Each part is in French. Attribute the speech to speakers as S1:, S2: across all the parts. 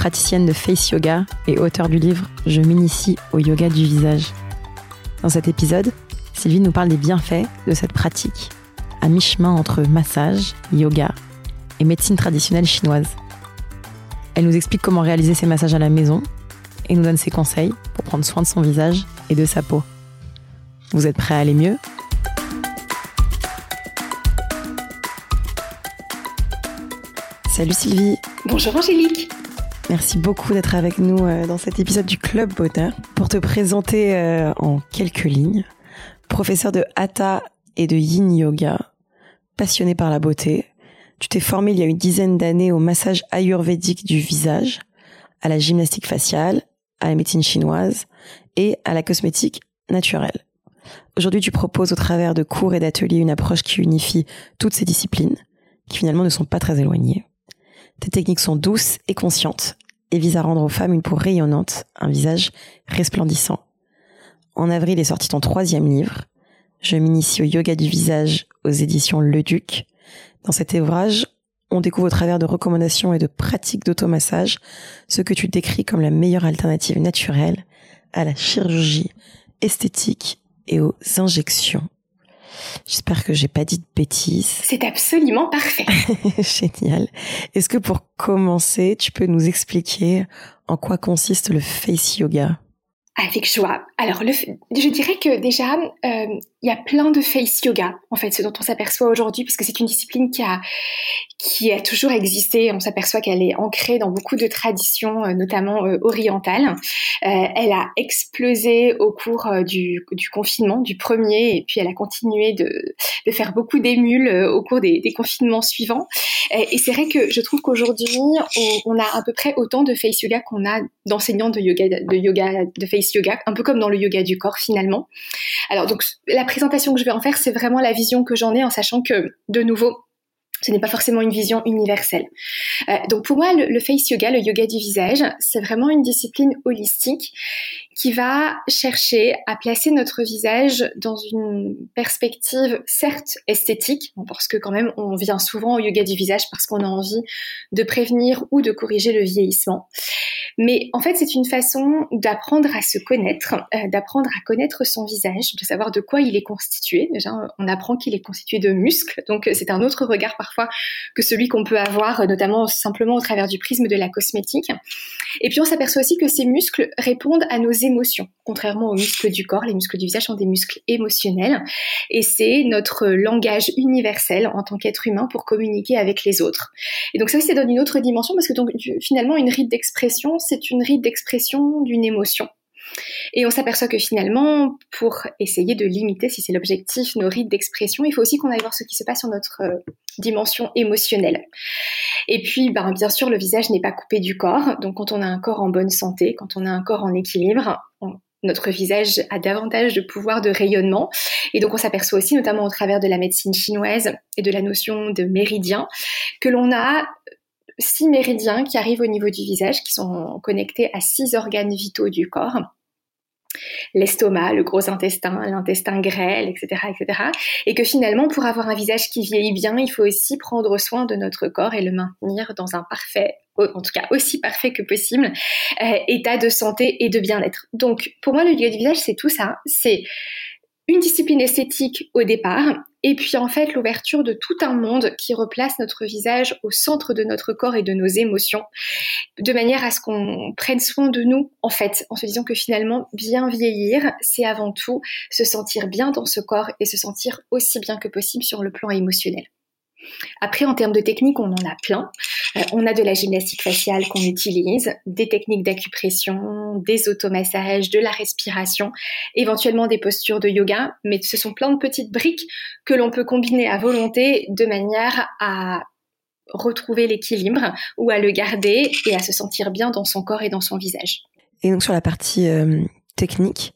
S1: praticienne de face yoga et auteur du livre Je m'initie au yoga du visage. Dans cet épisode, Sylvie nous parle des bienfaits de cette pratique, à mi-chemin entre massage, yoga et médecine traditionnelle chinoise. Elle nous explique comment réaliser ses massages à la maison et nous donne ses conseils pour prendre soin de son visage et de sa peau. Vous êtes prêts à aller mieux? Salut Sylvie
S2: Bonjour Angélique
S1: Merci beaucoup d'être avec nous euh, dans cet épisode du Club Bonheur pour te présenter euh, en quelques lignes. Professeur de Hatha et de Yin Yoga, passionné par la beauté, tu t'es formé il y a une dizaine d'années au massage ayurvédique du visage, à la gymnastique faciale, à la médecine chinoise et à la cosmétique naturelle. Aujourd'hui, tu proposes au travers de cours et d'ateliers une approche qui unifie toutes ces disciplines, qui finalement ne sont pas très éloignées. Tes techniques sont douces et conscientes et visent à rendre aux femmes une peau rayonnante, un visage resplendissant. En avril est sorti ton troisième livre, Je m'initie au yoga du visage aux éditions Le Duc. Dans cet ouvrage, on découvre au travers de recommandations et de pratiques d'automassage ce que tu décris comme la meilleure alternative naturelle à la chirurgie esthétique et aux injections. J'espère que j'ai pas dit de bêtises.
S2: C'est absolument parfait.
S1: Génial. Est-ce que pour commencer, tu peux nous expliquer en quoi consiste le face yoga?
S2: Avec joie. Alors, je dirais que déjà, euh, il y a plein de face yoga, en fait, ce dont on s'aperçoit aujourd'hui, puisque c'est une discipline qui a, qui a toujours existé. On s'aperçoit qu'elle est ancrée dans beaucoup de traditions, euh, notamment euh, orientales. Elle a explosé au cours du, confinement, du premier, et puis elle a continué de, de faire beaucoup d'émules au cours des, des, confinements suivants. Et c'est vrai que je trouve qu'aujourd'hui, on, on, a à peu près autant de face yoga qu'on a d'enseignants de yoga, de yoga, de face yoga, un peu comme dans le yoga du corps finalement. Alors donc la présentation que je vais en faire, c'est vraiment la vision que j'en ai en sachant que, de nouveau, ce n'est pas forcément une vision universelle. Euh, donc pour moi, le, face yoga, le yoga du visage, c'est vraiment une discipline holistique qui va chercher à placer notre visage dans une perspective certes esthétique, parce que quand même on vient souvent au yoga du visage parce qu'on a envie de prévenir ou de corriger le vieillissement, mais en fait, c'est une façon d'apprendre à se connaître, euh, d'apprendre à connaître son visage, de savoir de quoi il est constitué. Déjà, on apprend qu'il est constitué de muscles, donc euh, c'est un autre regard que celui qu'on peut avoir, euh, notamment simplement au travers du prisme de la cosmétique. Et puis on s'aperçoit aussi que ces muscles répondent à nos émotions, contrairement aux muscles du corps. Les muscles du visage sont des muscles émotionnels, et c'est notre langage universel en tant qu'être humain pour communiquer avec les autres. Et donc ça aussi, ça donne une autre dimension parce que donc finalement une rite d'expression, c'est une rite d'expression d'une émotion. Et on s'aperçoit que finalement, pour essayer de limiter, si c'est l'objectif, nos rites d'expression, il faut aussi qu'on aille voir ce qui se passe sur notre euh, dimension émotionnelle. Et puis, ben, bien sûr, le visage n'est pas coupé du corps. Donc, quand on a un corps en bonne santé, quand on a un corps en équilibre, notre visage a davantage de pouvoir de rayonnement. Et donc, on s'aperçoit aussi, notamment au travers de la médecine chinoise et de la notion de méridien, que l'on a six méridiens qui arrivent au niveau du visage, qui sont connectés à six organes vitaux du corps l'estomac, le gros intestin, l'intestin grêle, etc., etc. Et que finalement, pour avoir un visage qui vieillit bien, il faut aussi prendre soin de notre corps et le maintenir dans un parfait, en tout cas aussi parfait que possible, euh, état de santé et de bien-être. Donc, pour moi, le yoga du visage, c'est tout ça. C'est une discipline esthétique au départ, et puis en fait l'ouverture de tout un monde qui replace notre visage au centre de notre corps et de nos émotions, de manière à ce qu'on prenne soin de nous en fait, en se disant que finalement bien vieillir, c'est avant tout se sentir bien dans ce corps et se sentir aussi bien que possible sur le plan émotionnel. Après, en termes de techniques, on en a plein. Euh, on a de la gymnastique faciale qu'on utilise, des techniques d'acupression, des automassages, de la respiration, éventuellement des postures de yoga, mais ce sont plein de petites briques que l'on peut combiner à volonté de manière à retrouver l'équilibre ou à le garder et à se sentir bien dans son corps et dans son visage.
S1: Et donc sur la partie euh, technique,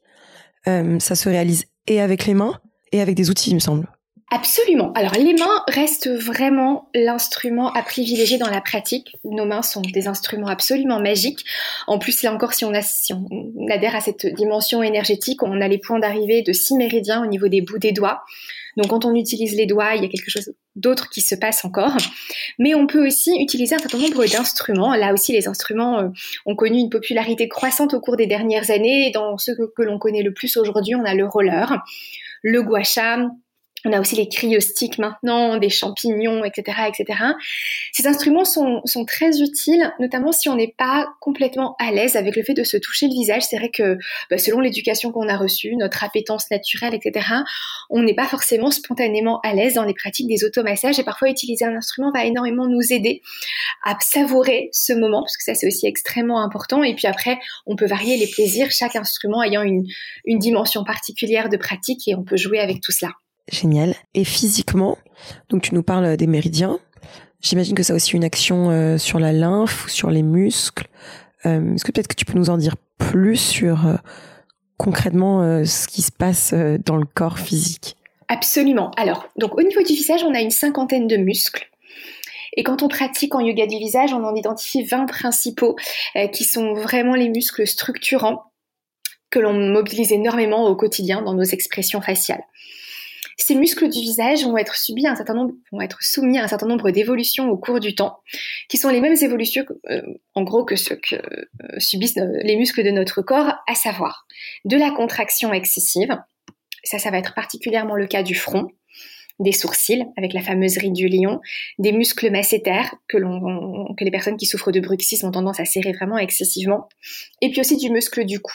S1: euh, ça se réalise et avec les mains et avec des outils, il me semble.
S2: Absolument. Alors les mains restent vraiment l'instrument à privilégier dans la pratique. Nos mains sont des instruments absolument magiques. En plus, là encore, si on, adhère à cette dimension énergétique, on a les points d'arrivée de six méridiens au niveau des bouts des doigts. Donc quand on utilise les doigts, il y a quelque chose d'autre qui se passe encore. Mais on peut aussi utiliser un certain nombre d'instruments. Là aussi, les instruments euh, ont connu une popularité croissante au cours des dernières années. Dans ceux que, l'on connaît le plus aujourd'hui, on a le roller, le gua sha, on a aussi les cryosticks maintenant, des champignons, etc., etc. Ces instruments sont, sont très utiles, notamment si on n'est pas complètement à l'aise avec le fait de se toucher le visage. C'est vrai que bah, selon l'éducation qu'on a reçue, notre appétence naturelle, etc., on n'est pas forcément spontanément à l'aise dans les pratiques des automassages. Et parfois, utiliser un instrument va énormément nous aider à savourer ce moment, parce que ça, c'est aussi extrêmement important. Et puis après, on peut varier les plaisirs, chaque instrument ayant une, une dimension particulière de pratique, et on peut jouer avec tout cela.
S1: Génial. Et physiquement, donc tu nous parles des méridiens. J'imagine que ça a aussi une action euh, sur la lymphe ou sur les muscles. Euh, est-ce que peut-être que tu peux nous en dire plus sur euh, concrètement ce qui se passe dans le corps physique?
S2: Absolument. Alors, donc au niveau du visage, on a une cinquantaine de muscles. Et quand on pratique en yoga du visage, on en identifie 20 principaux qui sont vraiment les muscles structurants que l'on mobilise énormément au quotidien dans nos expressions faciales. Ces muscles du visage vont être subis un certain nombre, vont être soumis à un certain nombre d'évolutions au cours du temps, qui sont les mêmes évolutions, euh, en gros, que ce que euh, subissent les muscles de notre corps, à savoir de la contraction excessive. Ça, ça va être particulièrement le cas du front, des sourcils avec la fameuse ride du lion, des muscles massétaires que, que les personnes qui souffrent de bruxisme ont tendance à serrer vraiment excessivement, et puis aussi du muscle du cou.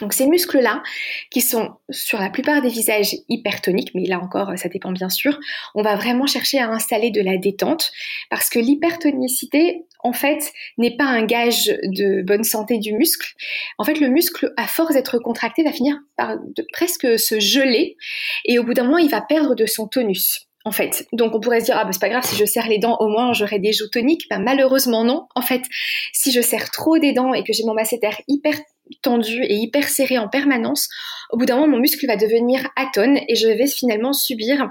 S2: Donc ces muscles-là, qui sont sur la plupart des visages hypertoniques, mais là encore ça dépend bien sûr, on va vraiment chercher à installer de la détente parce que l'hypertonicité, en fait, n'est pas un gage de bonne santé du muscle. En fait, le muscle, à force d'être contracté, va finir par presque se geler et au bout d'un moment, il va perdre de son tonus en fait. Donc on pourrait se dire ah bah c'est pas grave si je serre les dents au moins j'aurai des joues toniques. Ben, malheureusement non. En fait, si je serre trop des dents et que j'ai mon masséter hyper tendu et hyper serré en permanence, au bout d'un moment, mon muscle va devenir atone et je vais finalement subir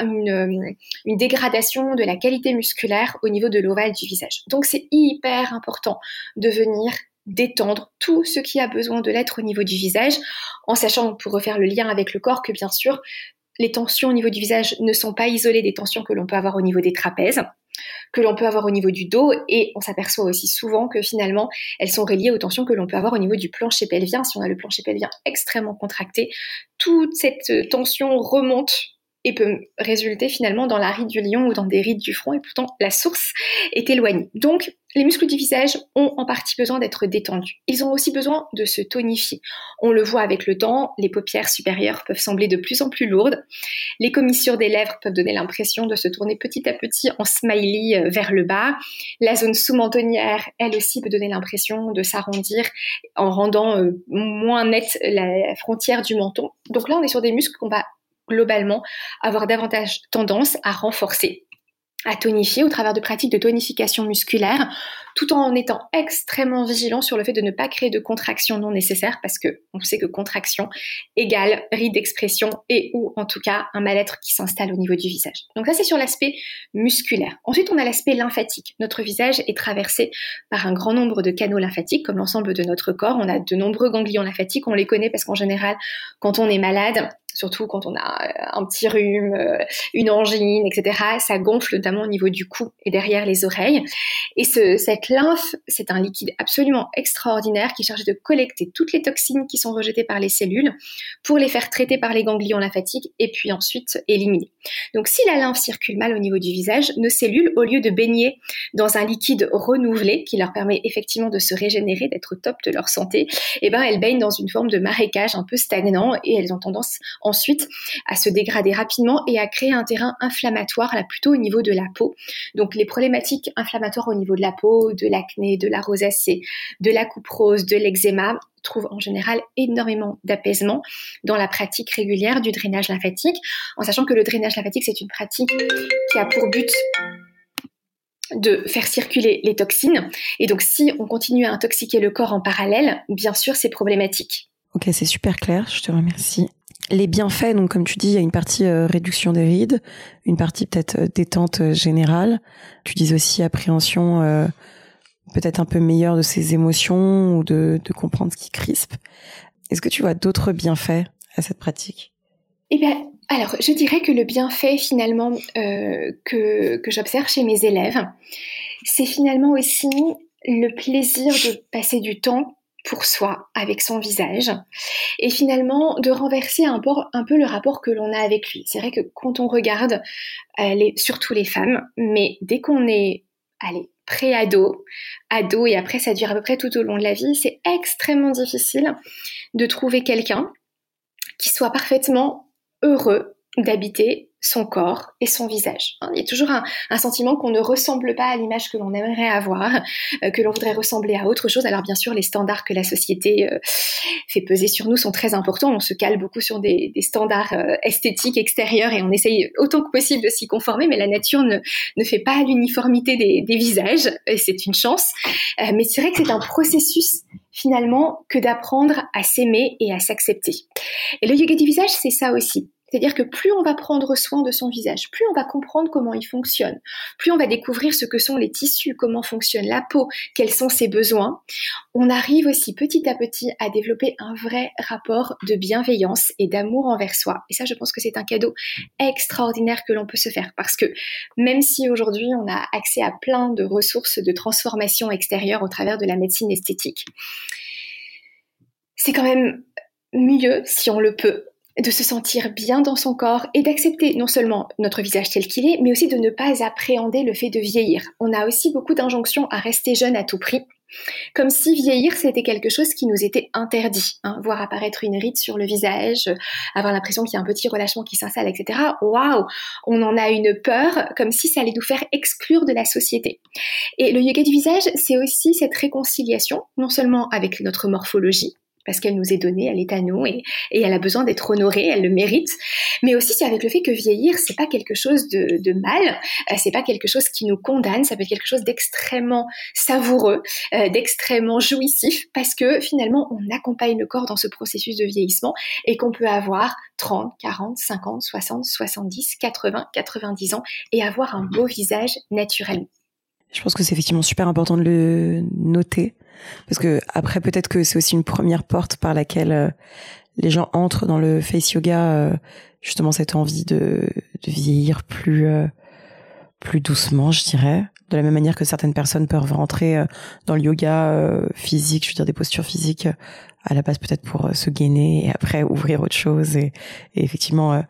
S2: une, une, dégradation de la qualité musculaire au niveau de l'ovale du visage. Donc c'est hyper important de venir détendre tout ce qui a besoin de l'être au niveau du visage, en sachant, pour refaire le lien avec le corps, que bien sûr, les tensions au niveau du visage ne sont pas isolées des tensions que l'on peut avoir au niveau des trapèzes que l'on peut avoir au niveau du dos et on s'aperçoit aussi souvent que finalement elles sont reliées aux tensions que l'on peut avoir au niveau du plancher pelvien. Si on a le plancher pelvien extrêmement contracté, toute cette tension remonte et peut résulter finalement dans la ride du lion ou dans des rides du front et pourtant la source est éloignée. Donc les muscles du visage ont en partie besoin d'être détendus. Ils ont aussi besoin de se tonifier. On le voit avec le temps, les paupières supérieures peuvent sembler de plus en plus lourdes. Les commissures des lèvres peuvent donner l'impression de se tourner petit à petit en smiley euh, vers le bas. La zone sous-mentonnière, elle aussi, peut donner l'impression de s'arrondir en rendant euh, moins nette la frontière du menton. Donc là, on est sur des muscles qu'on va globalement avoir davantage tendance à renforcer à tonifier au travers de pratiques de tonification musculaire, tout en étant extrêmement vigilant sur le fait de ne pas créer de contraction non nécessaire, parce que on sait que contraction égale ride d'expression et ou en tout cas un mal-être qui s'installe au niveau du visage. Donc ça c'est sur l'aspect musculaire. Ensuite on a l'aspect lymphatique. Notre visage est traversé par un grand nombre de canaux lymphatiques, comme l'ensemble de notre corps. On a de nombreux ganglions lymphatiques, on les connaît parce qu'en général, quand on est malade, surtout quand on a euh, un petit rhume, euh, une angine, etc. Ça gonfle notamment au niveau du cou et derrière les oreilles. Et ce, cette lymphe, c'est un liquide absolument extraordinaire qui est chargé de collecter toutes les toxines qui sont rejetées par les cellules pour les faire traiter par les ganglions lymphatiques et puis ensuite éliminer. Donc si la lymphe circule mal au niveau du visage, nos cellules, au lieu de baigner dans un liquide renouvelé qui leur permet effectivement de se régénérer, d'être au top de leur santé, eh ben elles baignent dans une forme de marécage un peu stagnant et elles ont tendance ensuite à se dégrader rapidement et à créer un terrain inflammatoire là plutôt au niveau de la peau. Donc les problématiques inflammatoires au niveau de la peau, de l'acné, de la rosacée, de la coupe rose, de l'eczéma trouvent en général énormément d'apaisement dans la pratique régulière du drainage lymphatique, en sachant que le drainage lymphatique, c'est une pratique qui a pour but de faire circuler les toxines. Et donc, si on continue à intoxiquer le corps en parallèle, bien sûr, c'est problématique.
S1: Ok, c'est super clair, je te remercie. Les bienfaits, donc comme tu dis, il y a une partie euh, réduction des rides, une partie peut-être euh, détente euh, générale. Tu dis aussi appréhension peut-être un peu meilleure de ses émotions ou de, comprendre ce qui crispe. Est-ce que tu vois d'autres bienfaits à cette pratique?
S2: Eh bien, alors, je dirais que le bienfait finalement que, que j'observe chez mes élèves, c'est finalement aussi le plaisir de passer du temps pour soi avec son visage et finalement de renverser un peu, le rapport que l'on a avec lui. C'est vrai que quand on regarde, euh, surtout les femmes, mais dès qu'on est, allez, pré-ado, ado et après ça dure à peu près tout au long de la vie, c'est extrêmement difficile de trouver quelqu'un qui soit parfaitement heureux d'habiter son corps et son visage. Il y a toujours un, sentiment qu'on ne ressemble pas à l'image que l'on aimerait avoir, euh, que l'on voudrait ressembler à autre chose. Alors bien sûr, les standards que la société euh, fait peser sur nous sont très importants. On se cale beaucoup sur des, standards euh, esthétiques extérieurs et on essaye autant que possible de s'y conformer, mais la nature ne, ne fait pas l'uniformité des, des, visages, et c'est une chance. mais c'est vrai que c'est un processus finalement que d'apprendre à s'aimer et à s'accepter. Et le yoga du visage, c'est ça aussi. C'est-à-dire que plus on va prendre soin de son visage, plus on va comprendre comment il fonctionne, plus on va découvrir ce que sont les tissus, comment fonctionne la peau, quels sont ses besoins, on arrive aussi petit à petit à développer un vrai rapport de bienveillance et d'amour envers soi. Et ça, je pense que c'est un cadeau extraordinaire que l'on peut se faire parce que même si aujourd'hui on a accès à plein de ressources de transformation extérieure au travers de la médecine esthétique, c'est quand même mieux si on le peut de se sentir bien dans son corps et d'accepter non seulement notre visage tel qu'il est, mais aussi de ne pas appréhender le fait de vieillir. On a aussi beaucoup d'injonctions à rester jeune à tout prix. Comme si vieillir, c'était quelque chose qui nous était interdit. Hein. voir apparaître une ride sur le visage, avoir l'impression qu'il y a un petit relâchement qui s'installe, etc. Waouh On en a une peur, comme si ça allait nous faire exclure de la société. Et le yoga du visage, c'est aussi cette réconciliation, non seulement avec notre morphologie, parce qu'elle nous est donnée, elle est à nous et, elle a besoin d'être honorée, elle le mérite. Mais aussi c'est avec le fait que vieillir c'est pas quelque chose de, mal, euh, c'est pas quelque chose qui nous condamne, ça peut être quelque chose d'extrêmement savoureux, euh, d'extrêmement jouissif parce que finalement on accompagne le corps dans ce processus de vieillissement et qu'on peut avoir 30, 40, 50, 60, 70, 80, 90 ans et avoir un beau visage naturellement.
S1: Je pense que c'est effectivement super important de le noter parce que après peut-être que c'est aussi une première porte par laquelle euh, les gens entrent dans le face yoga euh, justement cette envie de, de vieillir plus euh, plus doucement, je dirais. De la même manière que certaines personnes peuvent rentrer dans le yoga physique, je veux dire des postures physiques à la base peut-être pour se gainer et après ouvrir autre chose et, et effectivement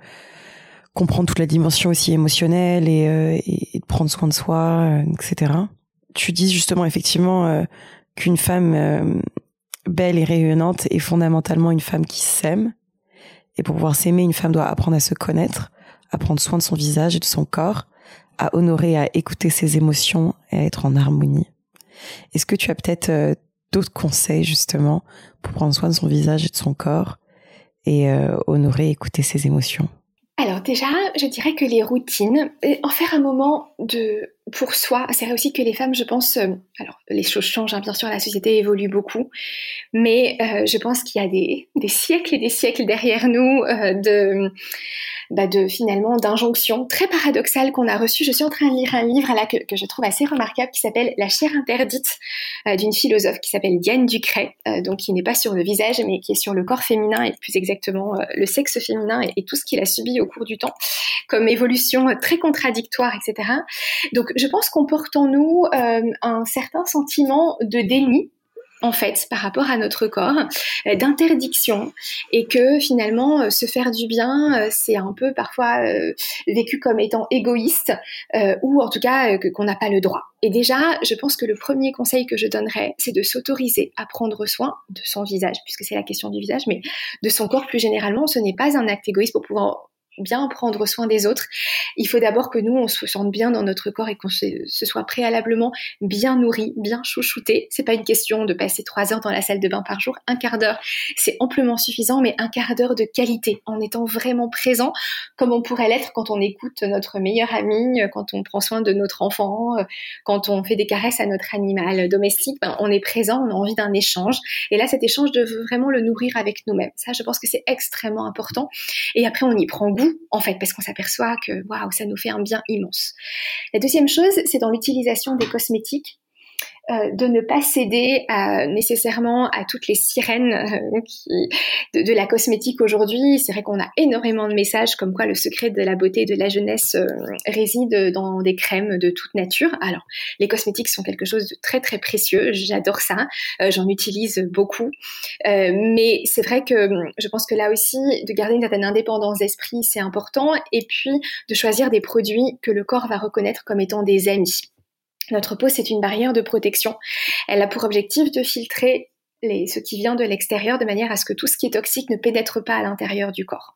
S1: comprendre toute la dimension aussi émotionnelle et, et, prendre soin de soi, etc. Tu dis justement effectivement qu'une femme euh, belle et rayonnante est fondamentalement une femme qui s'aime. Et pour pouvoir s'aimer, une femme doit apprendre à se connaître, à prendre soin de son visage et de son corps, à honorer, à écouter ses émotions et à être en harmonie. Est-ce que tu as peut-être euh, d'autres conseils justement pour prendre soin de son visage et de son corps et euh, honorer, écouter ses émotions?
S2: Alors déjà, je dirais que les routines, en faire un moment de pour soi, c'est vrai aussi que les femmes, je pense, euh, alors les choses changent, hein, bien sûr, la société évolue beaucoup, mais euh, je pense qu'il y a des, siècles et des siècles derrière nous euh, de bah de finalement d'injonctions très paradoxales qu'on a reçues. Je suis en train de lire un livre là que, je trouve assez remarquable qui s'appelle La chair interdite d'une philosophe qui s'appelle Diane Ducret, donc qui n'est pas sur le visage mais qui est sur le corps féminin et plus exactement le sexe féminin et, et, tout ce qu'il a subi au cours du temps comme évolution très contradictoire, etc. Donc je pense qu'on porte en nous un certain sentiment de déni en fait par rapport à notre corps, euh, d'interdiction et que finalement euh, se faire du bien euh, c'est un peu parfois vécu comme étant égoïste ou en tout cas qu'on n'a pas le droit. Et déjà, je pense que le premier conseil que je donnerais, c'est de s'autoriser à prendre soin de son visage, puisque c'est la question du visage, mais de son corps plus généralement. Ce n'est pas un acte égoïste pour pouvoir bien prendre soin des autres, il faut d'abord que nous, on se sente bien dans notre corps et qu'on se, soit préalablement bien nourri, bien chouchouté. C'est pas une question de passer trois heures dans la salle de bain par jour, un quart d'heure, c'est amplement suffisant, mais un quart d'heure de qualité, en étant vraiment présent, comme on pourrait l'être quand on écoute notre meilleur ami, quand on prend soin de notre enfant, quand on fait des caresses à notre animal domestique, ben, on est présent, on a envie d'un échange. Et là, cet échange de vraiment le nourrir avec nous-mêmes. Ça, je pense que c'est extrêmement important. Et après, on y prend goût, en fait, parce qu'on s'aperçoit que, waouh, ça nous fait un bien immense. La deuxième chose, c'est dans l'utilisation des cosmétiques. Euh, de ne pas céder nécessairement à toutes les sirènes euh, de, la cosmétique aujourd'hui. C'est vrai qu'on a énormément de messages comme quoi le secret de la beauté et de la jeunesse euh, réside dans des crèmes de toute nature. Alors, les cosmétiques sont quelque chose de très très précieux. J'adore ça. J'en utilise beaucoup. mais c'est vrai que je pense que là aussi, de garder une certaine indépendance d'esprit, c'est important. Et puis, de choisir des produits que le corps va reconnaître comme étant des amis. Notre peau, c'est une barrière de protection. Elle a pour objectif de filtrer ce qui vient de l'extérieur de manière à ce que tout ce qui est toxique ne pénètre pas à l'intérieur du corps.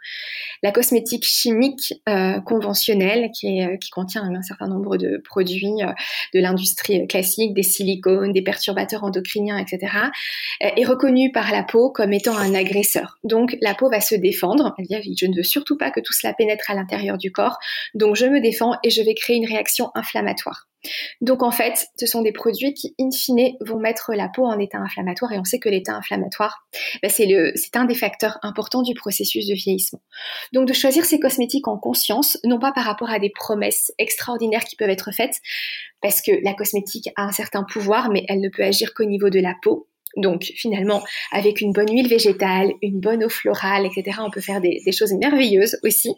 S2: La cosmétique chimique euh, conventionnelle, euh, qui, contient un certain nombre de produits euh, de l'industrie classique, des silicones, des perturbateurs endocriniens, etc., est reconnue par la peau comme étant un agresseur. Donc la peau va se défendre. Elle dit je ne veux surtout pas que tout cela pénètre à l'intérieur du corps, donc je me défends et je vais créer une réaction inflammatoire. Donc en fait, ce sont des produits qui, in fine, vont mettre la peau en état inflammatoire et on sait que l'état inflammatoire, bah, c'est un des facteurs importants du processus de vieillissement. Donc de choisir ces cosmétiques en conscience, non pas par rapport à des promesses extraordinaires qui peuvent être faites, parce que la cosmétique a un certain pouvoir, mais elle ne peut agir qu'au niveau de la peau. Donc finalement, avec une bonne huile végétale, une bonne eau florale, etc., on peut faire des, choses merveilleuses aussi.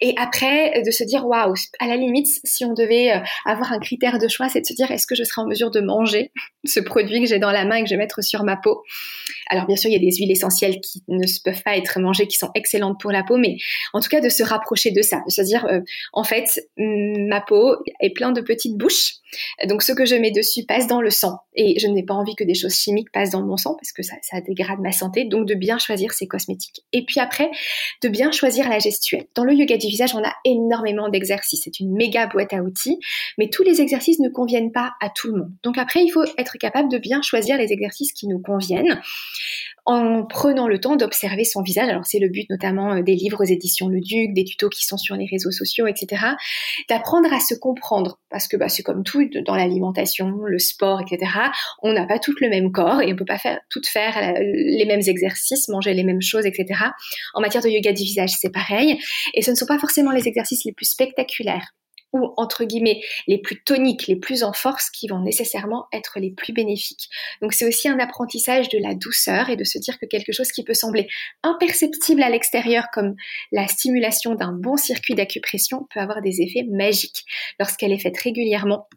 S2: Et après, de se dire, waouh, à la limite, si on devait euh, avoir un critère de choix, c'est de se dire, est-ce que je serai en mesure de manger ce produit que j'ai dans la main et que je vais mettre sur ma peau? Alors bien sûr, il y a des huiles essentielles qui ne peuvent pas être mangées, qui sont excellentes pour la peau, mais en tout cas de se rapprocher de ça, de se dire, euh, en fait, ma peau est plein de petites bouches, donc ce que je mets dessus passe dans le sang, et je n'ai pas envie que des choses chimiques passent dans mon sang parce que ça, dégrade ma santé. Donc de bien choisir ses cosmétiques. Et puis après, de bien choisir la gestuelle. Dans le yoga du visage, on a énormément d'exercices. C'est une méga boîte à outils, mais tous les exercices ne conviennent pas à tout le monde. Donc après, il faut être capable de bien choisir les exercices qui nous conviennent en prenant le temps d'observer son visage. Alors c'est le but notamment euh, des livres aux éditions Le Duc, des tutos qui sont sur les réseaux sociaux, etc. D'apprendre à se comprendre parce que bah, c'est comme tout dans l'alimentation, le sport, etc. On n'a pas tout le même corps et on peut pas faire tout faire les mêmes exercices, manger les mêmes choses, etc. En matière de yoga du visage, c'est pareil. Et ce ne sont pas forcément les exercices les plus spectaculaires ou entre guillemets les plus toniques, les plus en force qui vont nécessairement être les plus bénéfiques. Donc c'est aussi un apprentissage de la douceur et de se dire que quelque chose qui peut sembler imperceptible à l'extérieur comme la stimulation d'un bon circuit d'acupression peut avoir des effets magiques lorsqu'elle est faite régulièrement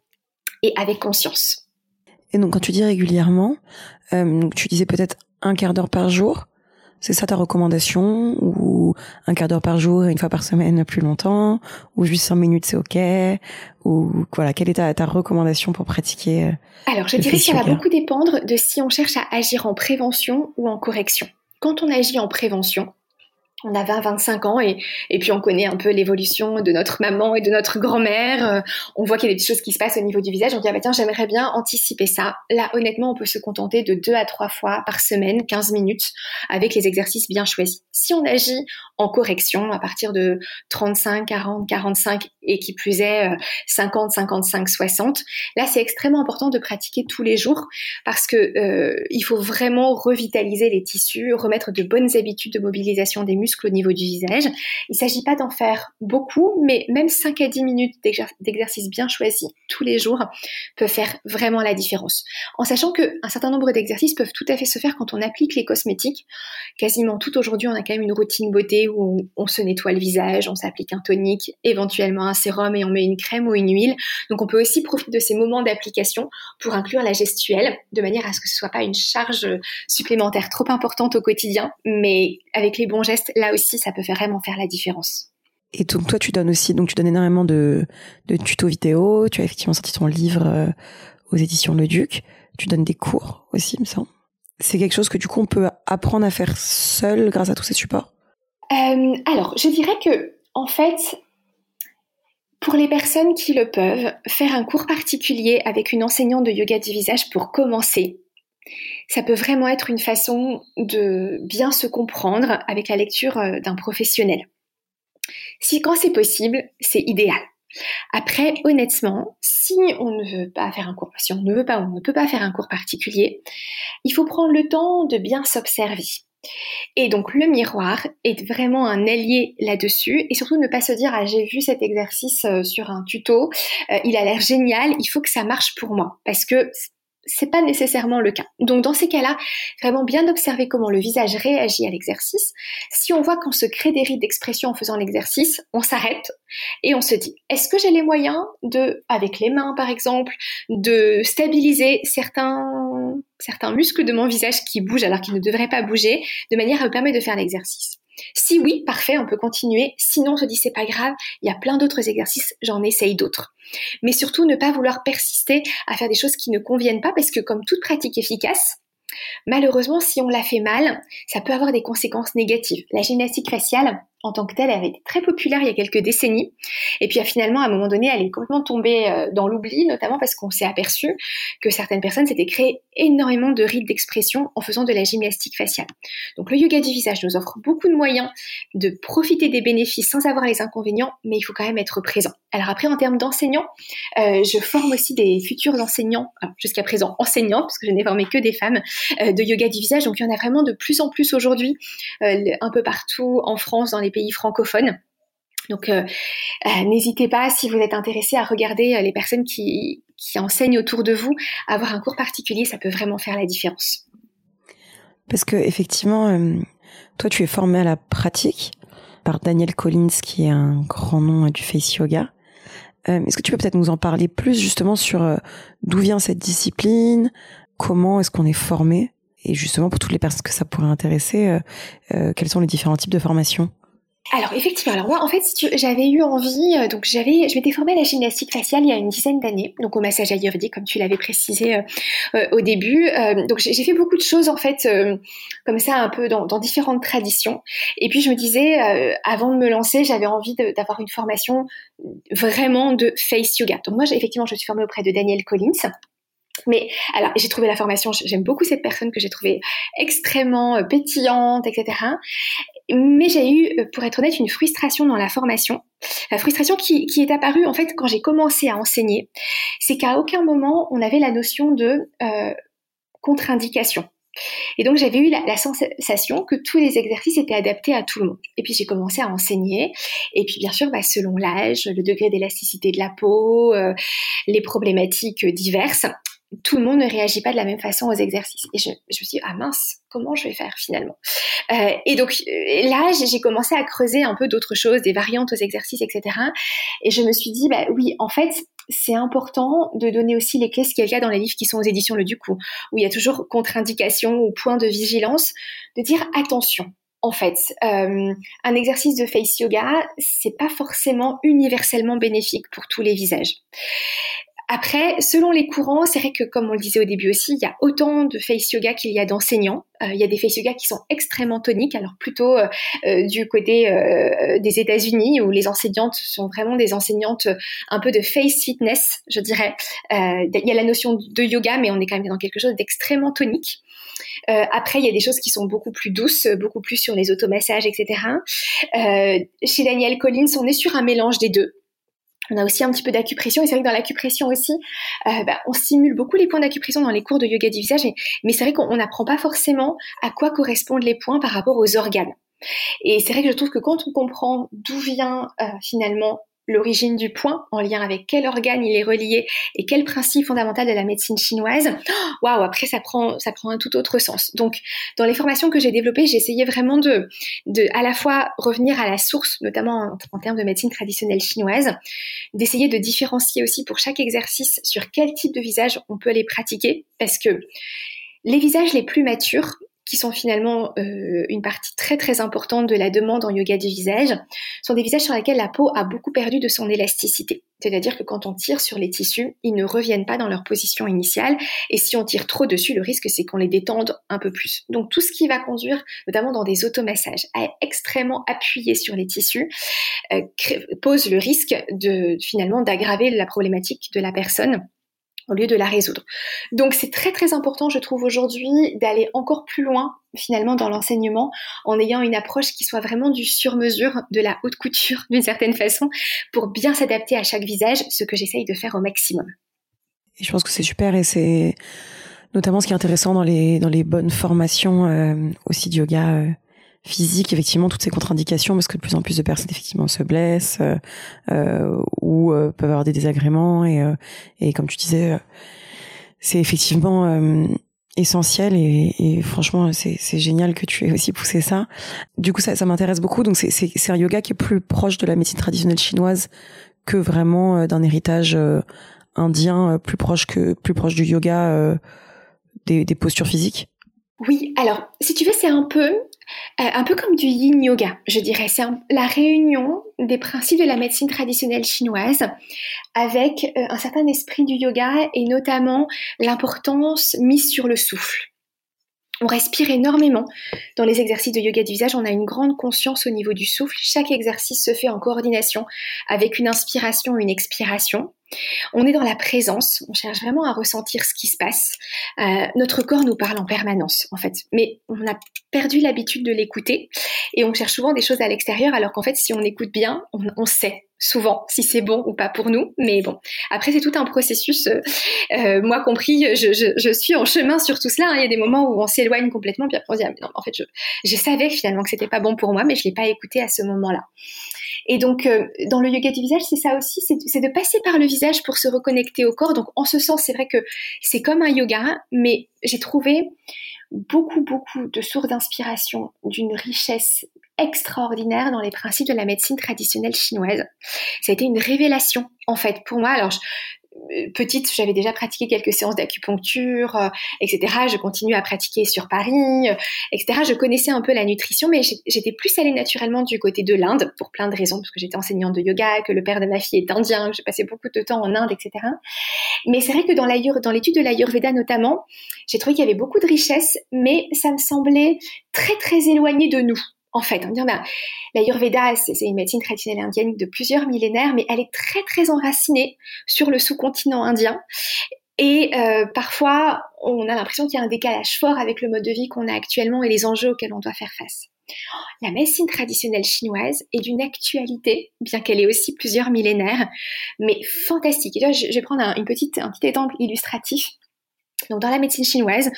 S2: et avec conscience.
S1: Et donc quand tu dis régulièrement, euh, tu disais peut-être un quart d'heure par jour. C'est ça ta recommandation? Ou un quart d'heure par jour, une fois par semaine, plus longtemps? Ou juste 5 minutes, c'est OK? Ou voilà, quelle est ta, ta recommandation pour pratiquer euh,
S2: Alors, je dirais que ça va beaucoup dépendre de si on cherche à agir en prévention ou en correction. Quand on agit en prévention, on a 20-25 ans et, et puis on connaît un peu l'évolution de notre maman et de notre grand-mère. Euh, on voit qu'il y a des choses qui se passent au niveau du visage. On dit, ah bah tiens, j'aimerais bien anticiper ça. Là, honnêtement, on peut se contenter de deux à trois fois par semaine, 15 minutes, avec les exercices bien choisis. Si on agit en correction à partir de 35, 40, 45 et qui plus est 50, 55, 60, là, c'est extrêmement important de pratiquer tous les jours parce que euh, il faut vraiment revitaliser les tissus, remettre de bonnes habitudes de mobilisation des muscles au niveau du visage. Il ne s'agit pas d'en faire beaucoup, mais même 5 à 10 minutes d'exercice bien choisi tous les jours peut faire vraiment la différence. En sachant qu'un certain nombre d'exercices peuvent tout à fait se faire quand on applique les cosmétiques. Quasiment tout aujourd'hui, on a quand même une routine beauté où on, se nettoie le visage, on s'applique un tonique, éventuellement un sérum et on met une crème ou une huile. Donc on peut aussi profiter de ces moments d'application pour inclure la gestuelle de manière à ce que ce soit pas une charge supplémentaire trop importante au quotidien, mais avec les bons gestes, là aussi, ça peut vraiment faire la différence.
S1: Et donc toi, tu donnes aussi, donc tu donnes énormément de, de tutos vidéo. Tu as effectivement sorti ton livre euh, aux éditions Le Duc. Tu donnes des cours aussi, me semble. C'est quelque chose que du coup on peut apprendre à faire seul grâce à tous ces supports?
S2: Euh, alors, je dirais que en fait, pour les personnes qui le peuvent, faire un cours particulier avec une enseignante de yoga du visage pour commencer, ça peut vraiment être une façon de bien se comprendre avec la lecture euh, d'un professionnel. Si quand c'est possible, c'est idéal. Après, honnêtement, si on ne veut pas faire un cours, si on ne veut pas on ne peut pas faire un cours particulier, il faut prendre le temps de bien s'observer. Et donc le miroir est vraiment un allié là-dessus et surtout ne pas se dire ah j'ai vu cet exercice euh, sur un tuto, euh, il a l'air génial, il faut que ça marche pour moi parce que c'est pas nécessairement le cas. Donc dans ces cas-là, vraiment bien observer comment le visage réagit à l'exercice. Si on voit qu'on se crée des rides d'expression en faisant l'exercice, on s'arrête et on se dit est-ce que j'ai les moyens de, avec les mains par exemple, de stabiliser certains certains muscles de mon visage qui bougent alors qu'ils ne devraient pas bouger, de manière à me permettre de faire l'exercice? Si oui, parfait, on peut continuer. Sinon, on se dit c'est pas grave, il y a plein d'autres exercices, j'en essaye d'autres. Mais surtout, ne pas vouloir persister à faire des choses qui ne conviennent pas parce que comme toute pratique efficace, malheureusement, si on la fait mal, ça peut avoir des conséquences négatives. La gymnastique faciale, en tant que telle, elle avait été très populaire il y a quelques décennies. Et puis finalement, à un moment donné, elle est complètement tombée euh, dans l'oubli, notamment parce qu'on s'est aperçu que certaines personnes s'étaient créées énormément de rides d'expression en faisant de la gymnastique faciale. Donc le yoga du visage nous offre beaucoup de moyens de profiter des bénéfices sans avoir les inconvénients, mais il faut quand même être présent. Alors après, en termes d'enseignants, euh, je forme aussi des futurs enseignants, jusqu'à présent enseignants, parce que je n'ai formé que des femmes, euh, de yoga du visage. Donc il y en a vraiment de plus en plus aujourd'hui, un peu partout en France, dans les pays francophones. Donc, euh, euh, n'hésitez pas, si vous êtes intéressé, à regarder euh, les personnes qui, enseignent autour de vous. Avoir un cours particulier, ça peut vraiment faire la différence.
S1: Parce que effectivement, toi, tu es formé à la pratique par Daniel Collins, qui est un grand nom du face yoga. est-ce que tu peux peut-être nous en parler plus justement sur d'où vient cette discipline, comment est-ce qu'on est formé, et justement pour toutes les personnes que ça pourrait intéresser, quels sont les différents types de formations?
S2: Alors effectivement, alors moi en fait j'avais eu envie, euh, donc j'avais, je m'étais formée à la gymnastique faciale il y a une dizaine d'années, donc au massage ayurvédique comme tu l'avais précisé euh, euh, au début. donc j'ai fait beaucoup de choses en fait comme ça un peu dans, dans, différentes traditions. Et puis je me disais, avant de me lancer, j'avais envie d'avoir une formation vraiment de face yoga. Donc moi effectivement je suis formée auprès de Daniel Collins. Mais alors, j'ai trouvé la formation, j'aime beaucoup cette personne que j'ai trouvée extrêmement pétillante, etc mais j'ai eu, euh, pour être honnête, une frustration dans la formation. La frustration qui, est apparue en fait quand j'ai commencé à enseigner, c'est qu'à aucun moment on avait la notion de euh, contre-indication. Et donc j'avais eu la, sensation que tous les exercices étaient adaptés à tout le monde. Et puis j'ai commencé à enseigner. Et puis bien sûr, bah, selon l'âge, le degré d'élasticité de la peau, euh, les problématiques diverses, tout le monde ne réagit pas de la même façon aux exercices. Et je, me suis dit, ah mince, comment je vais faire finalement euh, Et donc euh, là, j'ai commencé à creuser un peu d'autres choses, des variantes aux exercices, etc. Et je me suis dit, bah oui, en fait, c'est important de donner aussi les clés, ce qu'il y a dans les livres qui sont aux éditions Le Duc, où, où il y a toujours contre-indication ou point de vigilance, de dire attention. En fait, euh, un exercice de face yoga, c'est pas forcément universellement bénéfique pour tous les visages. Après, selon les courants, c'est vrai que comme on le disait au début aussi, il y a autant de face yoga qu'il y a d'enseignants. Euh, il y a des face yoga qui sont extrêmement toniques, alors plutôt euh, euh, du côté des États-Unis où les enseignantes sont vraiment des enseignantes un peu de face fitness, je dirais. il y a la notion de yoga, mais on est quand même dans quelque chose d'extrêmement tonique. après, il y a des choses qui sont beaucoup plus douces, beaucoup plus sur les automassages, etc. chez Daniel Collins, on est sur un mélange des deux. On a aussi un petit peu d'acupression et c'est vrai que dans l'acupression aussi, euh, bah, on simule beaucoup les points d'acupression dans les cours de yoga du visage, mais c'est vrai qu'on n'apprend pas forcément à quoi correspondent les points par rapport aux organes. Et c'est vrai que je trouve que quand on comprend d'où vient euh, finalement l'origine du point, en lien avec quel organe il est relié et quel principe fondamental de la médecine chinoise, waouh, après ça prend, ça prend un tout autre sens. Donc, dans les formations que j'ai développées, j'ai essayé vraiment de, de, à la fois revenir à la source, notamment en, termes de médecine traditionnelle chinoise, d'essayer de différencier aussi pour chaque exercice sur quel type de visage on peut les pratiquer, parce que les visages les plus matures, qui sont finalement euh, une partie très très importante de la demande en yoga du visage, sont des visages sur lesquels la peau a beaucoup perdu de son élasticité. C'est-à-dire que quand on tire sur les tissus, ils ne reviennent pas dans leur position initiale. Et si on tire trop dessus, le risque c'est qu'on les détende un peu plus. Donc tout ce qui va conduire, notamment dans des automassages, à extrêmement appuyer sur les tissus, euh, pose le risque de finalement d'aggraver la problématique de la personne au lieu de la résoudre. Donc c'est très très important, je trouve aujourd'hui, d'aller encore plus loin finalement dans l'enseignement en ayant une approche qui soit vraiment du sur-mesure, de la haute couture d'une certaine façon, pour bien s'adapter à chaque visage, ce que j'essaye de faire au maximum.
S1: Et je pense que c'est super et c'est notamment ce qui est intéressant dans les dans les bonnes formations euh, aussi de yoga. Euh, physique, effectivement, toutes ces contre-indications, parce que de plus en plus de personnes, effectivement, se blessent euh, euh ou euh, peuvent avoir des désagréments. Et, euh, et comme tu disais, c'est effectivement essentiel et, et franchement, c'est génial que tu aies aussi poussé ça. Du coup, ça, ça m'intéresse beaucoup. Donc, c'est un yoga qui est plus proche de la médecine traditionnelle chinoise que vraiment d'un héritage indien plus proche que plus proche du yoga des, des postures physiques.
S2: Oui, alors si tu veux, c'est un peu euh, un peu comme du yin yoga, je dirais. C'est la réunion des principes de la médecine traditionnelle chinoise avec euh, un certain esprit du yoga et notamment l'importance mise sur le souffle. On respire énormément dans les exercices de yoga du visage. On a une grande conscience au niveau du souffle. Chaque exercice se fait en coordination avec une inspiration, une expiration. On est dans la présence, on cherche vraiment à ressentir ce qui se passe. Euh, notre corps nous parle en permanence, en fait, mais on a perdu l'habitude de l'écouter et on cherche souvent des choses à l'extérieur, alors qu'en fait, si on écoute bien, on, sait souvent si c'est bon ou pas pour nous. Mais bon, après c'est tout un processus, euh, euh, moi compris, je, suis en chemin sur tout cela. Hein. Il y a des moments où on s'éloigne complètement, puis après on se dit ah, non, en fait je, savais finalement que c'était pas bon pour moi, mais je l'ai pas écouté à ce moment-là. Et donc, euh, dans le yoga du visage, c'est ça aussi, c'est de passer par le visage pour se reconnecter au corps. Donc, en ce sens, c'est vrai que c'est comme un yoga, mais j'ai trouvé beaucoup, beaucoup de sources d'inspiration d'une richesse extraordinaire dans les principes de la médecine traditionnelle chinoise. Ça a été une révélation, en fait, pour moi. Alors, euh, petite, j'avais déjà pratiqué quelques séances d'acupuncture, euh, etc. Je continue à pratiquer sur Paris, euh, etc. Je connaissais un peu la nutrition, mais j'étais plus allée naturellement du côté de l'Inde pour plein de raisons, parce que j'étais enseignante de yoga, que le père de ma fille est indien, que j'ai passé beaucoup de temps en Inde, etc. Mais c'est vrai que dans l'étude de l'Ayurveda notamment, j'ai trouvé qu'il y avait beaucoup de richesses, mais ça me semblait très très éloigné de nous en fait. On dit, ben, l'Ayurveda, c'est une médecine traditionnelle indienne de plusieurs millénaires, mais elle est très très enracinée sur le sous-continent indien. Et euh, parfois, on a l'impression qu'il y a un décalage fort avec le mode de vie qu'on a actuellement et les enjeux auxquels on doit faire face. La médecine traditionnelle chinoise est d'une actualité, bien qu'elle ait aussi plusieurs millénaires, mais fantastique. je vais prendre un, une petite, un petit exemple illustratif. Donc, dans la médecine chinoise,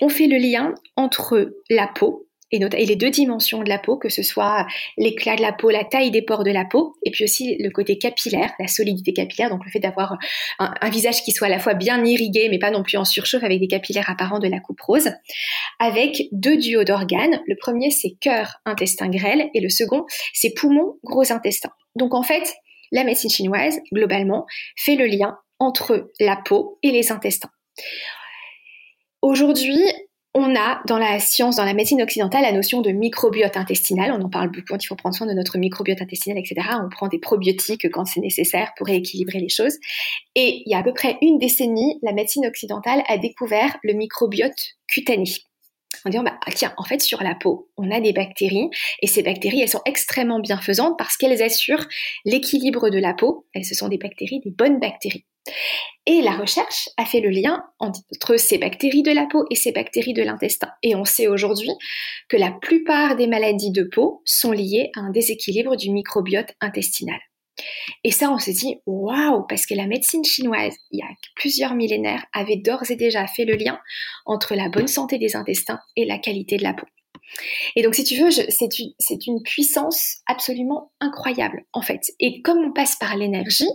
S2: on fait le lien entre la peau, et, les deux dimensions de la peau, que ce soit l'éclat de la peau, la taille des pores de la peau, et puis aussi le côté capillaire, la solidité capillaire, donc le fait d'avoir un, visage qui soit à la fois bien irrigué, mais pas non plus en surchauffe avec des capillaires apparents de la coupe rose, avec deux duos d'organes. Le premier, c'est cœur, intestin grêle, et le second, c'est poumon, gros intestin. Donc en fait, la médecine chinoise, globalement, fait le lien entre la peau et les intestins. Aujourd'hui, on a dans la science, dans la médecine occidentale, la notion de microbiote intestinal. On en parle beaucoup quand il faut prendre soin de notre microbiote intestinal, etc. On prend des probiotiques quand c'est nécessaire pour rééquilibrer les choses. Et il y a à peu près une décennie, la médecine occidentale a découvert le microbiote cutané. En disant, bah, tiens, en fait, sur la peau, on a des bactéries, et ces bactéries, elles sont extrêmement bienfaisantes parce qu'elles assurent l'équilibre de la peau. Elles, sont des bactéries, des bonnes bactéries. Et la recherche a fait le lien entre ces bactéries de la peau et ces bactéries de l'intestin. Et on sait aujourd'hui que la plupart des maladies de peau sont liées à un déséquilibre du microbiote intestinal. Et ça, on s'est dit, waouh, parce que la médecine chinoise, il y a plusieurs millénaires, avait d'ores et déjà fait le lien entre la bonne santé des intestins et la qualité de la peau. Et donc, si tu veux, c'est une, une puissance absolument incroyable, en fait. Et comme on passe par l'énergie,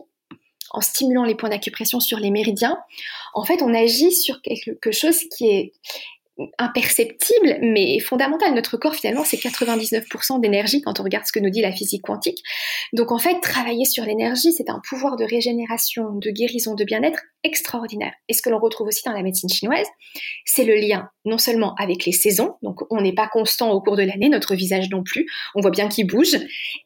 S2: en stimulant les points d'acupression sur les méridiens, en fait, on agit sur quelque chose qui est imperceptible, mais fondamental. Notre corps, finalement, c'est 99% d'énergie quand on regarde ce que nous dit la physique quantique. Donc, en fait, travailler sur l'énergie, c'est un pouvoir de régénération, de guérison, de bien-être extraordinaire. Et ce que l'on retrouve aussi dans la médecine chinoise, c'est le lien non seulement avec les saisons, donc on n'est pas constant au cours de l'année, notre visage non plus, on voit bien qu'il bouge,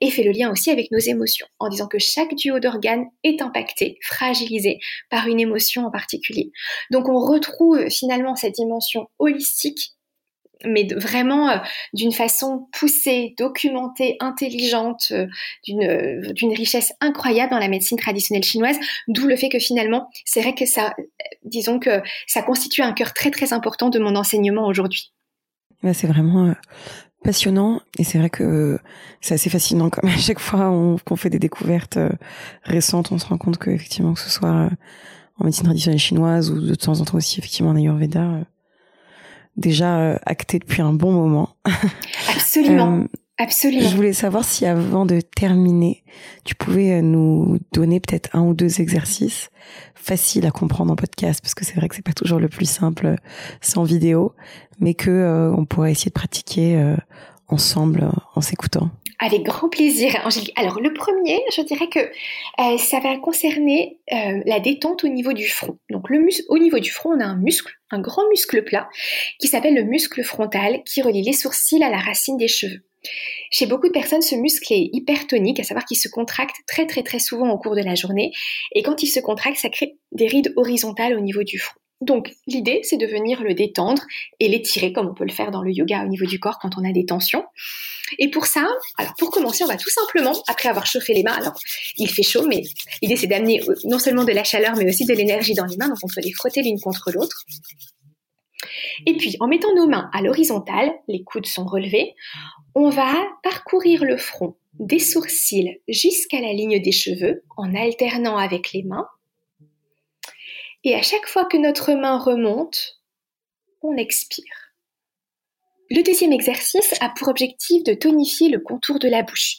S2: et fait le lien aussi avec nos émotions, en disant que chaque duo d'organes est impacté, fragilisé par une émotion en particulier. Donc on retrouve finalement cette dimension holistique mais vraiment euh, d'une façon poussée, documentée, intelligente, euh, euh, d'une richesse incroyable dans la médecine traditionnelle chinoise, d'où le fait que finalement, c'est vrai que ça, disons que ça constitue un cœur très très important de mon enseignement aujourd'hui.
S1: c'est vraiment passionnant et c'est vrai que c'est assez fascinant comme à chaque fois qu'on fait des découvertes récentes, on se rend compte que effectivement que ce soit en médecine traditionnelle chinoise ou de temps en temps aussi effectivement en Ayurveda, déjà euh, acté depuis un bon moment.
S2: Absolument. Euh, Absolument.
S1: Je voulais savoir si avant de terminer, tu pouvais euh, nous donner peut-être un ou deux exercices faciles à comprendre en podcast, parce que c'est vrai que c'est pas toujours le plus simple sans vidéo, mais que on pourrait essayer de pratiquer ensemble en s'écoutant.
S2: Avec grand plaisir, Angélique. Alors, le premier, je dirais que euh, ça va concerner euh, la détente au niveau du front. Donc, le au niveau du front, on a un muscle, un grand muscle plat, qui s'appelle le muscle frontal, qui relie les sourcils à la racine des cheveux. Chez beaucoup de personnes, ce muscle est hypertonique, à savoir qu'il se contracte très très très souvent au cours de la journée. Et quand il se contracte, ça crée des rides horizontales au niveau du front. Donc l'idée, c'est de venir le détendre et l'étirer comme on peut le faire dans le yoga au niveau du corps quand on a des tensions. Et pour ça, alors pour commencer, on va tout simplement, après avoir chauffé les mains, alors il fait chaud, mais l'idée c'est d'amener euh, non seulement de la chaleur, mais aussi de l'énergie dans les mains, donc on peut les frotter l'une contre l'autre. Et puis, en mettant nos mains à l'horizontale, les coudes sont relevés, on va parcourir le front des sourcils jusqu'à la ligne des cheveux en alternant avec les mains. Et à chaque fois que notre main remonte, on expire. Le deuxième exercice a pour objectif de tonifier le contour de la bouche.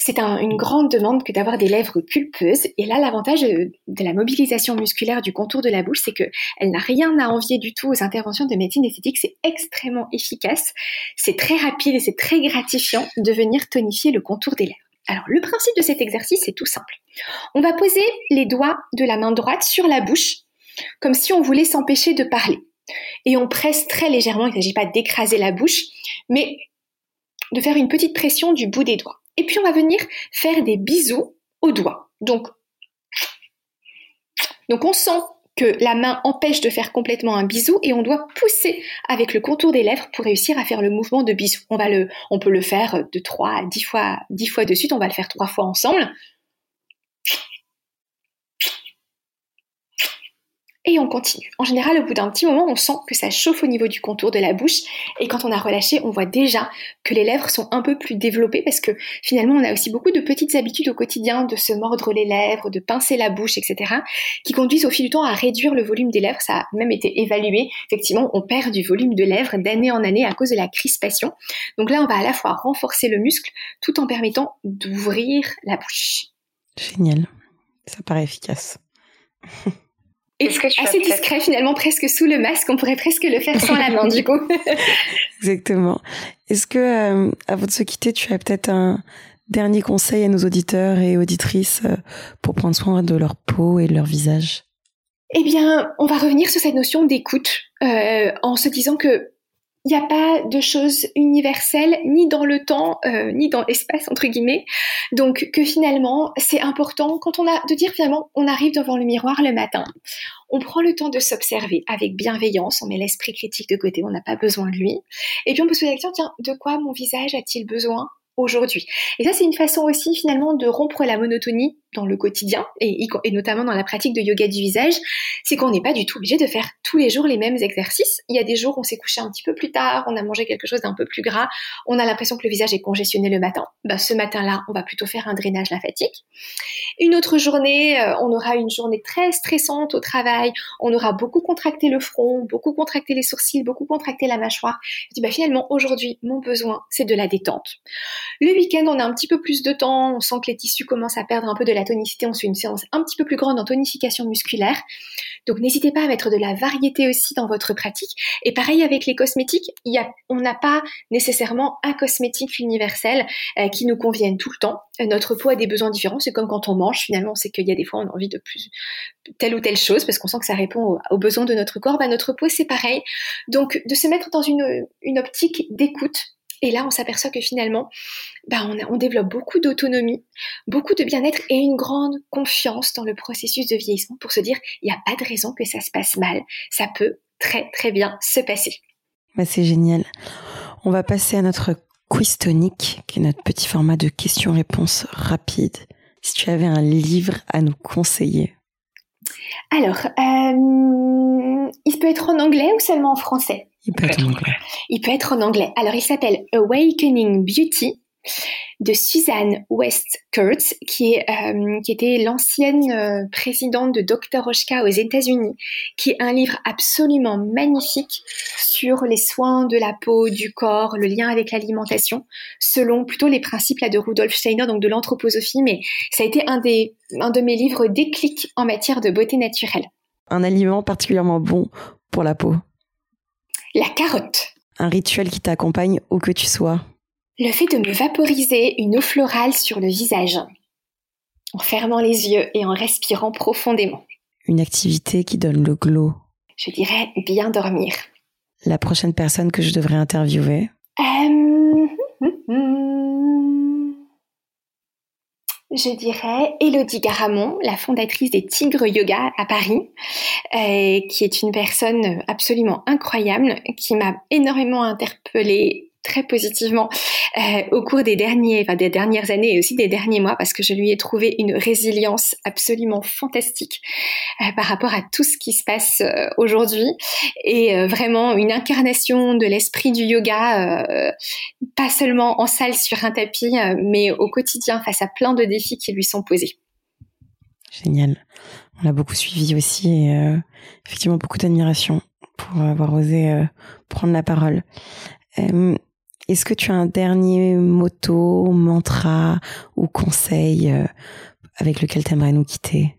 S2: C'est une grande demande que d'avoir des lèvres pulpeuses. Et là, l'avantage de la mobilisation musculaire du contour de la bouche, c'est qu'elle n'a rien à envier du tout aux interventions de médecine esthétique. C'est extrêmement efficace, c'est très rapide et c'est très gratifiant de venir tonifier le contour des lèvres. Alors, le principe de cet exercice, c'est tout simple. On va poser les doigts de la main droite sur la bouche, comme si on voulait s'empêcher de parler et on presse très légèrement, il ne s'agit pas d'écraser la bouche, mais de faire une petite pression du bout des doigts. Et puis on va venir faire des bisous aux doigts. Donc, donc on sent que la main empêche de faire complètement un bisou et on doit pousser avec le contour des lèvres pour réussir à faire le mouvement de bisou. On, va le, on peut le faire de 3 à 10 fois, 10 fois de suite, on va le faire trois fois ensemble. Et on continue. En général, au bout d'un petit moment, on sent que ça chauffe au niveau du contour de la bouche et quand on a relâché, on voit déjà que les lèvres sont un peu plus développées parce que finalement, on a aussi beaucoup de petites habitudes au quotidien de se mordre les lèvres, de pincer la bouche, etc., qui conduisent au fil du temps à réduire le volume des lèvres. Ça a même été évalué. Effectivement, on perd du volume de lèvres d'année en année à cause de la crispation. Donc là, on va à la fois renforcer le muscle tout en permettant d'ouvrir la bouche.
S1: Génial. Ça paraît efficace.
S2: Et assez discret finalement, presque sous le masque. On pourrait presque le faire sans la main du coup.
S1: Exactement. Est-ce que, euh, avant de se quitter, tu as peut-être un dernier conseil à nos auditeurs et auditrices euh, pour prendre soin de leur peau et de leur visage?
S2: Eh bien, on va revenir sur cette notion d'écoute euh, en se disant que il n'y a pas de choses universelles ni dans le temps euh, ni dans l'espace entre guillemets donc que finalement c'est important quand on a de dire finalement on arrive devant le miroir le matin on prend le temps de s'observer avec bienveillance on met l'esprit critique de côté on n'a pas besoin de lui et puis on peut se dire tiens de quoi mon visage a-t-il besoin aujourd'hui? Et ça, c'est une façon aussi finalement de rompre la monotonie dans le quotidien et, notamment dans la pratique de yoga du visage, c'est qu'on n'est pas du tout obligé de faire tous les jours les mêmes exercices. Il y a des jours où on s'est couché un petit peu plus tard, on a mangé quelque chose d'un peu plus gras, on a l'impression que le visage est congestionné le matin. Bah, ce matin-là, on va plutôt faire un drainage lymphatique. Une autre journée, euh, on aura une journée très stressante au travail, on aura beaucoup contracté le front, beaucoup contracté les sourcils, beaucoup contracté la mâchoire. Je dis bah finalement aujourd'hui, mon besoin, c'est de la détente. Le week-end, on a un petit peu plus de temps, on sent que les tissus commencent à perdre un peu de la tonicité, on fait une séance un petit peu plus grande en tonification musculaire. Donc n'hésitez pas à mettre de la variété aussi dans votre pratique. Et pareil avec les cosmétiques, il y on n'a pas nécessairement un cosmétique universel euh, qui nous convienne tout le temps. Euh, notre peau a des besoins différents. C'est comme quand on mange, finalement, c'est qu'il y a des fois on a envie de plus telle ou telle chose parce qu'on sent que ça répond aux, besoins de notre corps. Bah, notre peau, c'est pareil. Donc de se mettre dans une optique d'écoute et là, on s'aperçoit que finalement, bah, on, on développe beaucoup d'autonomie, beaucoup de bien-être et une grande confiance dans le processus de vieillissement pour se dire, il n'y a pas de raison que ça se passe mal. Ça peut très, très bien se passer.
S1: Bah, c'est génial. On va passer à notre quiz tonique, qui est notre petit format de questions-réponses rapides. Si tu avais un livre à nous conseiller.
S2: Alors, euh, il peut être en anglais ou seulement en français?
S1: Il peut être en anglais.
S2: Il peut être en anglais. Alors, il s'appelle Awakening Beauty de Suzanne West Kurtz, qui, est, euh, qui était l'ancienne euh, présidente de Dr. Oshka aux États-Unis, qui est un livre absolument magnifique sur les soins de la peau, du corps, le lien avec l'alimentation, selon plutôt les principes là, de Rudolf Steiner, donc de l'anthroposophie, mais ça a été un, des, un de mes livres déclics en matière de beauté naturelle.
S1: Un aliment particulièrement bon pour la peau
S2: La carotte.
S1: Un rituel qui t'accompagne où que tu sois
S2: le fait de me vaporiser une eau florale sur le visage, en fermant les yeux et en respirant profondément.
S1: Une activité qui donne le glow.
S2: Je dirais bien dormir.
S1: La prochaine personne que je devrais interviewer.
S2: Euh, je dirais Elodie Garamond, la fondatrice des Tigres Yoga à Paris, euh, qui est une personne absolument incroyable, qui m'a énormément interpellée très positivement euh, au cours des derniers, des dernières années et aussi des derniers mois parce que je lui ai trouvé une résilience absolument fantastique euh, par rapport à tout ce qui se passe euh, aujourd'hui et vraiment une incarnation de l'esprit du yoga, pas seulement en salle sur un tapis, mais au quotidien face à plein de défis qui lui sont posés.
S1: Génial. On l'a beaucoup suivi aussi et effectivement beaucoup d'admiration pour avoir osé prendre la parole. Est-ce que tu as un dernier motto, mantra ou conseil euh, avec lequel tu aimerais nous quitter?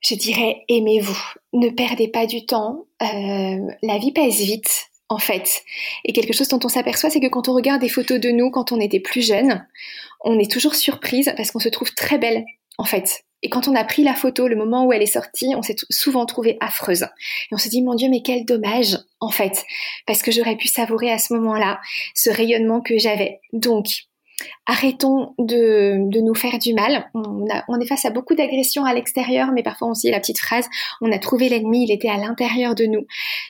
S2: Je dirais aimez-vous. Ne perdez pas du temps. Euh, la vie passe vite en fait. Et quelque chose dont on s'aperçoit, c'est que quand on regarde des photos de nous quand on était plus jeune, on est toujours surprise parce qu'on se trouve très belle en fait. Et quand on a pris la photo, le moment où elle est sortie, on s'est souvent trouvé affreuse. Et on se dit, mon Dieu, mais quel dommage, en fait, parce que j'aurais pu savourer à ce moment-là ce rayonnement que j'avais. Donc, arrêtons de, de, nous faire du mal. On, est face à beaucoup d'agressions à l'extérieur, mais parfois on se dit la petite phrase, on a trouvé l'ennemi, il était à l'intérieur de nous.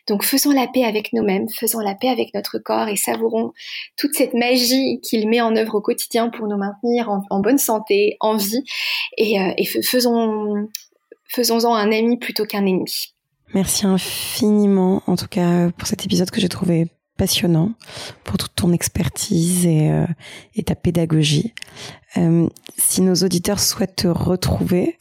S2: Donc faisons la paix avec nous-mêmes, faisons la paix avec notre corps et savourons toute cette magie qu'il met en œuvre au quotidien pour nous maintenir en, bonne santé, en vie, et, euh, et faisons, faisons-en un ami plutôt qu'un ennemi.
S1: Merci infiniment, en tout cas, pour cet épisode que j'ai trouvé passionnant pour toute ton expertise et, euh, ta pédagogie. Euh, si nos auditeurs souhaitent te retrouver,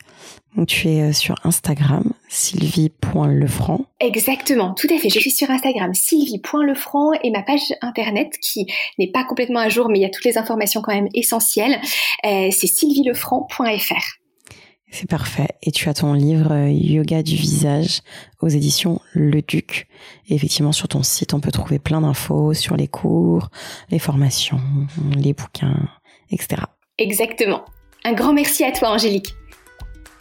S1: tu es euh, sur Instagram, sylvie.lefranc.
S2: Exactement, tout à fait. Je suis sur Instagram, sylvie.lefranc et ma page internet qui n'est pas complètement à jour, mais il y a toutes les informations quand même essentielles, c'est sylvielefranc.fr.
S1: C'est parfait. Et tu as ton livre euh, Yoga du visage aux éditions Le Duc. Et effectivement, sur ton site, on peut trouver plein d'infos sur les cours, les formations, les bouquins, etc.
S2: Exactement. Un grand merci à toi, Angélique.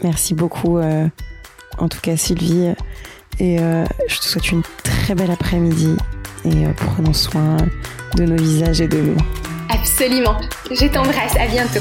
S1: Merci beaucoup, euh, en tout cas, Sylvie. Et euh, je te souhaite une très belle après-midi. Et prenons soin de nos visages et de nous.
S2: Absolument. Je t'embrasse. À bientôt.